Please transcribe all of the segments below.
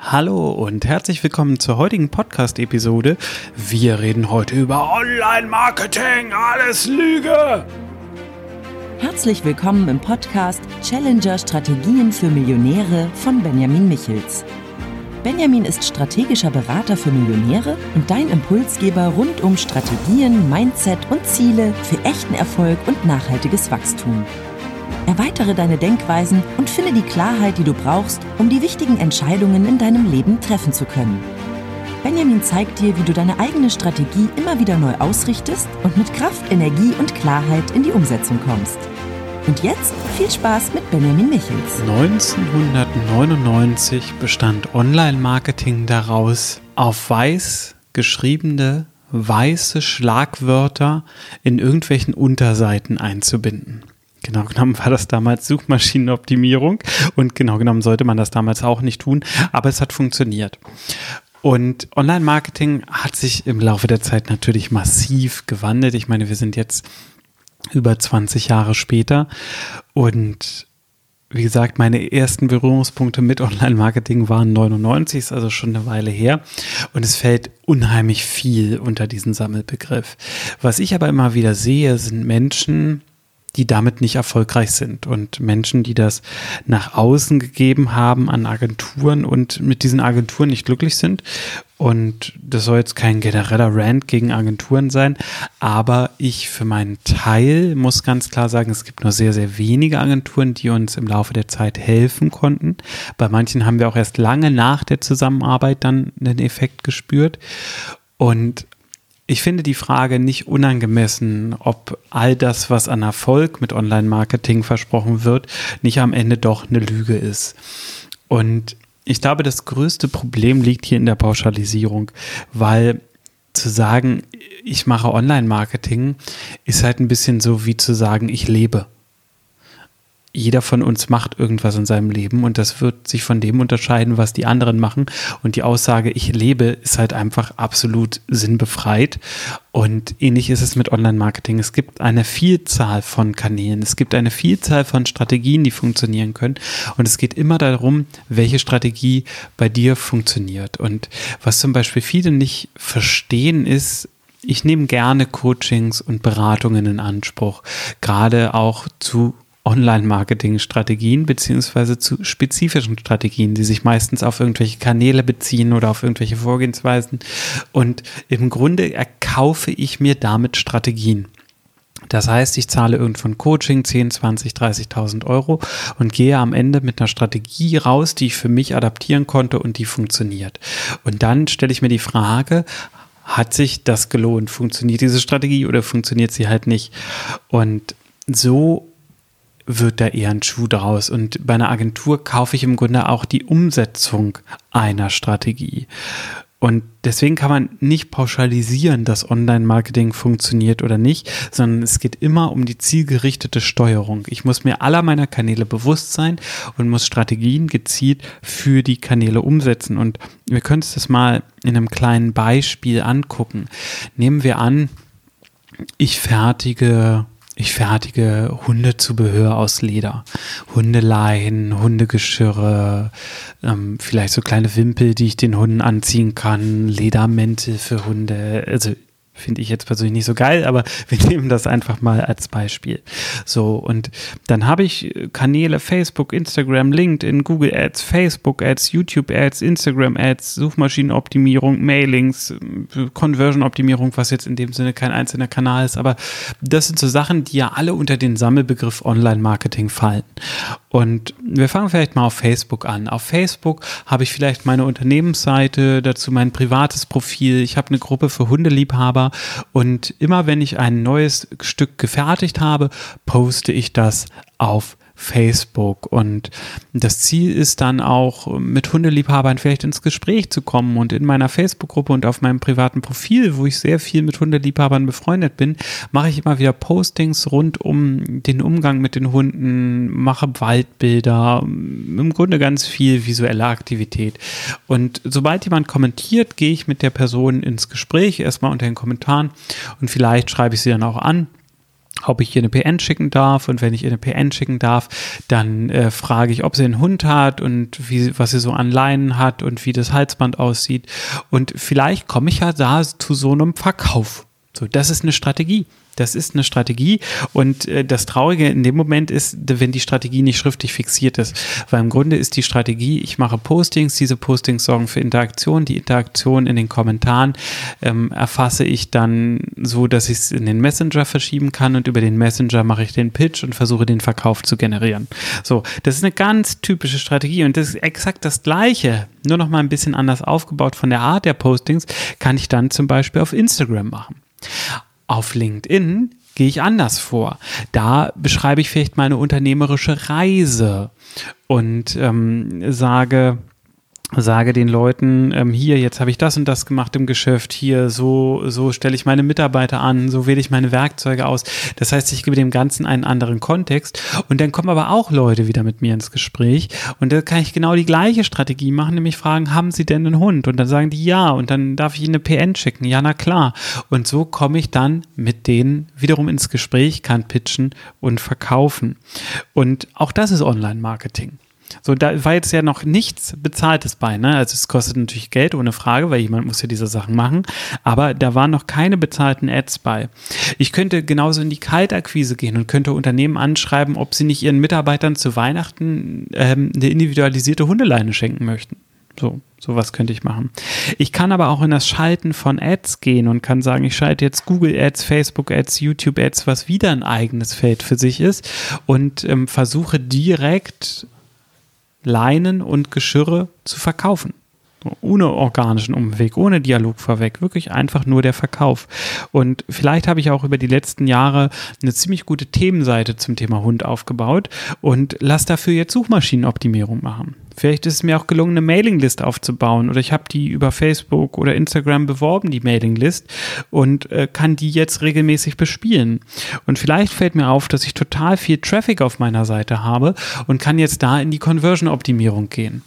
Hallo und herzlich willkommen zur heutigen Podcast-Episode. Wir reden heute über Online-Marketing, alles Lüge. Herzlich willkommen im Podcast Challenger Strategien für Millionäre von Benjamin Michels. Benjamin ist strategischer Berater für Millionäre und dein Impulsgeber rund um Strategien, Mindset und Ziele für echten Erfolg und nachhaltiges Wachstum. Erweitere deine Denkweisen und finde die Klarheit, die du brauchst, um die wichtigen Entscheidungen in deinem Leben treffen zu können. Benjamin zeigt dir, wie du deine eigene Strategie immer wieder neu ausrichtest und mit Kraft, Energie und Klarheit in die Umsetzung kommst. Und jetzt viel Spaß mit Benjamin Michels. 1999 bestand Online-Marketing daraus, auf weiß geschriebene weiße Schlagwörter in irgendwelchen Unterseiten einzubinden. Genau genommen war das damals Suchmaschinenoptimierung und genau genommen sollte man das damals auch nicht tun, aber es hat funktioniert. Und Online-Marketing hat sich im Laufe der Zeit natürlich massiv gewandelt. Ich meine, wir sind jetzt über 20 Jahre später und wie gesagt, meine ersten Berührungspunkte mit Online-Marketing waren 99, ist also schon eine Weile her. Und es fällt unheimlich viel unter diesen Sammelbegriff. Was ich aber immer wieder sehe, sind Menschen, die damit nicht erfolgreich sind und Menschen, die das nach außen gegeben haben an Agenturen und mit diesen Agenturen nicht glücklich sind. Und das soll jetzt kein genereller Rant gegen Agenturen sein, aber ich für meinen Teil muss ganz klar sagen, es gibt nur sehr, sehr wenige Agenturen, die uns im Laufe der Zeit helfen konnten. Bei manchen haben wir auch erst lange nach der Zusammenarbeit dann einen Effekt gespürt. Und ich finde die Frage nicht unangemessen, ob all das, was an Erfolg mit Online-Marketing versprochen wird, nicht am Ende doch eine Lüge ist. Und ich glaube, das größte Problem liegt hier in der Pauschalisierung, weil zu sagen, ich mache Online-Marketing, ist halt ein bisschen so wie zu sagen, ich lebe jeder von uns macht irgendwas in seinem Leben und das wird sich von dem unterscheiden, was die anderen machen. Und die Aussage, ich lebe, ist halt einfach absolut sinnbefreit. Und ähnlich ist es mit Online-Marketing. Es gibt eine Vielzahl von Kanälen, es gibt eine Vielzahl von Strategien, die funktionieren können. Und es geht immer darum, welche Strategie bei dir funktioniert. Und was zum Beispiel viele nicht verstehen, ist, ich nehme gerne Coachings und Beratungen in Anspruch, gerade auch zu Online-Marketing-Strategien beziehungsweise zu spezifischen Strategien, die sich meistens auf irgendwelche Kanäle beziehen oder auf irgendwelche Vorgehensweisen. Und im Grunde erkaufe ich mir damit Strategien. Das heißt, ich zahle irgendwann Coaching 10, 20, 30.000 Euro und gehe am Ende mit einer Strategie raus, die ich für mich adaptieren konnte und die funktioniert. Und dann stelle ich mir die Frage, hat sich das gelohnt? Funktioniert diese Strategie oder funktioniert sie halt nicht? Und so wird da eher ein Schuh draus. Und bei einer Agentur kaufe ich im Grunde auch die Umsetzung einer Strategie. Und deswegen kann man nicht pauschalisieren, dass Online-Marketing funktioniert oder nicht, sondern es geht immer um die zielgerichtete Steuerung. Ich muss mir aller meiner Kanäle bewusst sein und muss Strategien gezielt für die Kanäle umsetzen. Und wir können uns das mal in einem kleinen Beispiel angucken. Nehmen wir an, ich fertige ich fertige Hundezubehör aus Leder. Hundeleien, Hundegeschirre, ähm, vielleicht so kleine Wimpel, die ich den Hunden anziehen kann, Ledermäntel für Hunde. Also Finde ich jetzt persönlich nicht so geil, aber wir nehmen das einfach mal als Beispiel. So, und dann habe ich Kanäle Facebook, Instagram, LinkedIn, Google Ads, Facebook Ads, YouTube Ads, Instagram Ads, Suchmaschinenoptimierung, Mailings, Conversion-Optimierung, was jetzt in dem Sinne kein einzelner Kanal ist, aber das sind so Sachen, die ja alle unter den Sammelbegriff Online-Marketing fallen. Und wir fangen vielleicht mal auf Facebook an. Auf Facebook habe ich vielleicht meine Unternehmensseite, dazu mein privates Profil. Ich habe eine Gruppe für Hundeliebhaber und immer wenn ich ein neues Stück gefertigt habe, poste ich das auf Facebook. Und das Ziel ist dann auch, mit Hundeliebhabern vielleicht ins Gespräch zu kommen. Und in meiner Facebook-Gruppe und auf meinem privaten Profil, wo ich sehr viel mit Hundeliebhabern befreundet bin, mache ich immer wieder Postings rund um den Umgang mit den Hunden, mache Waldbilder, im Grunde ganz viel visuelle Aktivität. Und sobald jemand kommentiert, gehe ich mit der Person ins Gespräch, erstmal unter den Kommentaren und vielleicht schreibe ich sie dann auch an ob ich ihr eine PN schicken darf und wenn ich ihr eine PN schicken darf, dann äh, frage ich, ob sie einen Hund hat und wie, was sie so an Leinen hat und wie das Halsband aussieht und vielleicht komme ich ja da zu so einem Verkauf. So, das ist eine Strategie. Das ist eine Strategie und äh, das Traurige in dem Moment ist, wenn die Strategie nicht schriftlich fixiert ist. Weil im Grunde ist die Strategie, ich mache Postings, diese Postings sorgen für Interaktion, die Interaktion in den Kommentaren ähm, erfasse ich dann so, dass ich es in den Messenger verschieben kann und über den Messenger mache ich den Pitch und versuche den Verkauf zu generieren. So, das ist eine ganz typische Strategie und das ist exakt das Gleiche, nur noch mal ein bisschen anders aufgebaut von der Art der Postings, kann ich dann zum Beispiel auf Instagram machen. Auf LinkedIn gehe ich anders vor. Da beschreibe ich vielleicht meine unternehmerische Reise und ähm, sage, sage den Leuten, ähm, hier, jetzt habe ich das und das gemacht im Geschäft, hier, so, so stelle ich meine Mitarbeiter an, so wähle ich meine Werkzeuge aus. Das heißt, ich gebe dem Ganzen einen anderen Kontext und dann kommen aber auch Leute wieder mit mir ins Gespräch und da kann ich genau die gleiche Strategie machen, nämlich fragen, haben sie denn einen Hund? Und dann sagen die ja und dann darf ich ihnen eine PN schicken, ja, na klar. Und so komme ich dann mit denen wiederum ins Gespräch, kann pitchen und verkaufen. Und auch das ist Online-Marketing. So, da war jetzt ja noch nichts Bezahltes bei, ne? Also es kostet natürlich Geld, ohne Frage, weil jemand muss ja diese Sachen machen. Aber da waren noch keine bezahlten Ads bei. Ich könnte genauso in die Kaltakquise gehen und könnte Unternehmen anschreiben, ob sie nicht ihren Mitarbeitern zu Weihnachten ähm, eine individualisierte Hundeleine schenken möchten. So, sowas könnte ich machen. Ich kann aber auch in das Schalten von Ads gehen und kann sagen, ich schalte jetzt Google Ads, Facebook Ads, YouTube Ads, was wieder ein eigenes Feld für sich ist und ähm, versuche direkt Leinen und Geschirre zu verkaufen. Ohne organischen Umweg, ohne Dialog vorweg, wirklich einfach nur der Verkauf. Und vielleicht habe ich auch über die letzten Jahre eine ziemlich gute Themenseite zum Thema Hund aufgebaut und lass dafür jetzt Suchmaschinenoptimierung machen. Vielleicht ist es mir auch gelungen, eine Mailinglist aufzubauen oder ich habe die über Facebook oder Instagram beworben, die Mailinglist, und äh, kann die jetzt regelmäßig bespielen. Und vielleicht fällt mir auf, dass ich total viel Traffic auf meiner Seite habe und kann jetzt da in die Conversion-Optimierung gehen.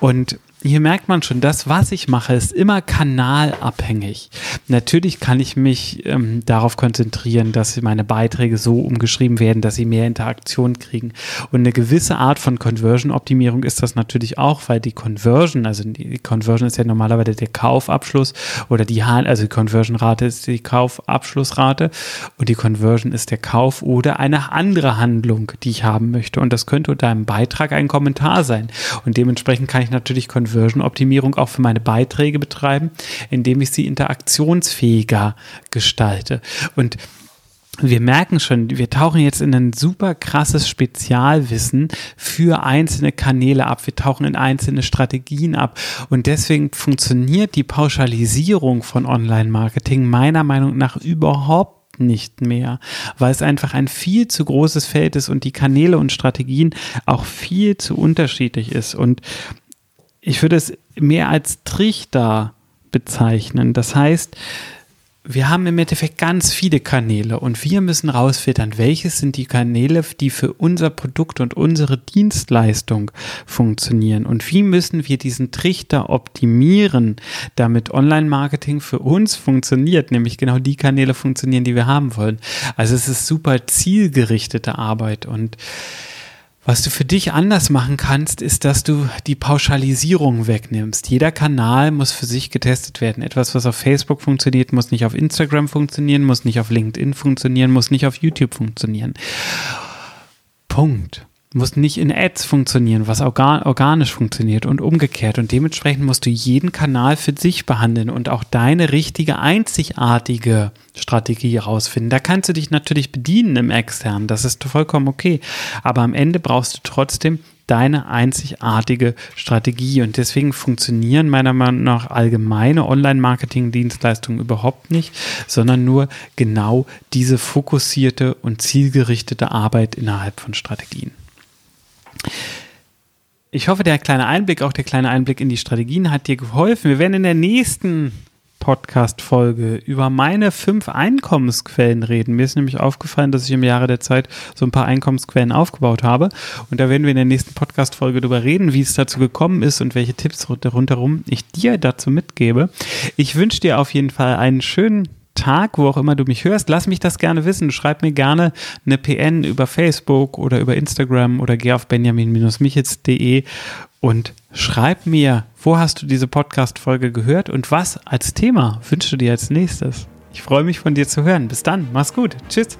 Und hier merkt man schon, das, was ich mache, ist immer kanalabhängig. Natürlich kann ich mich ähm, darauf konzentrieren, dass meine Beiträge so umgeschrieben werden, dass sie mehr Interaktion kriegen. Und eine gewisse Art von Conversion-Optimierung ist das natürlich auch, weil die Conversion, also die Conversion ist ja normalerweise der Kaufabschluss oder die, also die Conversion-Rate ist die Kaufabschlussrate und die Conversion ist der Kauf oder eine andere Handlung, die ich haben möchte. Und das könnte unter einem Beitrag ein Kommentar sein. Und dementsprechend kann ich natürlich Conversion Conversion-Optimierung auch für meine Beiträge betreiben, indem ich sie interaktionsfähiger gestalte. Und wir merken schon, wir tauchen jetzt in ein super krasses Spezialwissen für einzelne Kanäle ab. Wir tauchen in einzelne Strategien ab. Und deswegen funktioniert die Pauschalisierung von Online-Marketing meiner Meinung nach überhaupt nicht mehr, weil es einfach ein viel zu großes Feld ist und die Kanäle und Strategien auch viel zu unterschiedlich ist. Und ich würde es mehr als Trichter bezeichnen. Das heißt, wir haben im Endeffekt ganz viele Kanäle und wir müssen rausfiltern, welches sind die Kanäle, die für unser Produkt und unsere Dienstleistung funktionieren und wie müssen wir diesen Trichter optimieren, damit Online-Marketing für uns funktioniert, nämlich genau die Kanäle funktionieren, die wir haben wollen. Also es ist super zielgerichtete Arbeit und was du für dich anders machen kannst, ist, dass du die Pauschalisierung wegnimmst. Jeder Kanal muss für sich getestet werden. Etwas, was auf Facebook funktioniert, muss nicht auf Instagram funktionieren, muss nicht auf LinkedIn funktionieren, muss nicht auf YouTube funktionieren. Punkt muss nicht in Ads funktionieren, was organisch funktioniert und umgekehrt. Und dementsprechend musst du jeden Kanal für sich behandeln und auch deine richtige, einzigartige Strategie herausfinden. Da kannst du dich natürlich bedienen im externen, das ist vollkommen okay. Aber am Ende brauchst du trotzdem deine einzigartige Strategie. Und deswegen funktionieren meiner Meinung nach allgemeine Online-Marketing-Dienstleistungen überhaupt nicht, sondern nur genau diese fokussierte und zielgerichtete Arbeit innerhalb von Strategien. Ich hoffe, der kleine Einblick, auch der kleine Einblick in die Strategien hat dir geholfen. Wir werden in der nächsten Podcast-Folge über meine fünf Einkommensquellen reden. Mir ist nämlich aufgefallen, dass ich im Jahre der Zeit so ein paar Einkommensquellen aufgebaut habe. Und da werden wir in der nächsten Podcast-Folge darüber reden, wie es dazu gekommen ist und welche Tipps rundherum ich dir dazu mitgebe. Ich wünsche dir auf jeden Fall einen schönen Tag, wo auch immer du mich hörst. Lass mich das gerne wissen. Schreib mir gerne eine PN über Facebook oder über Instagram oder geh auf benjamin-michitz.de und schreib mir, wo hast du diese Podcast-Folge gehört und was als Thema wünschst du dir als nächstes? Ich freue mich von dir zu hören. Bis dann. Mach's gut. Tschüss.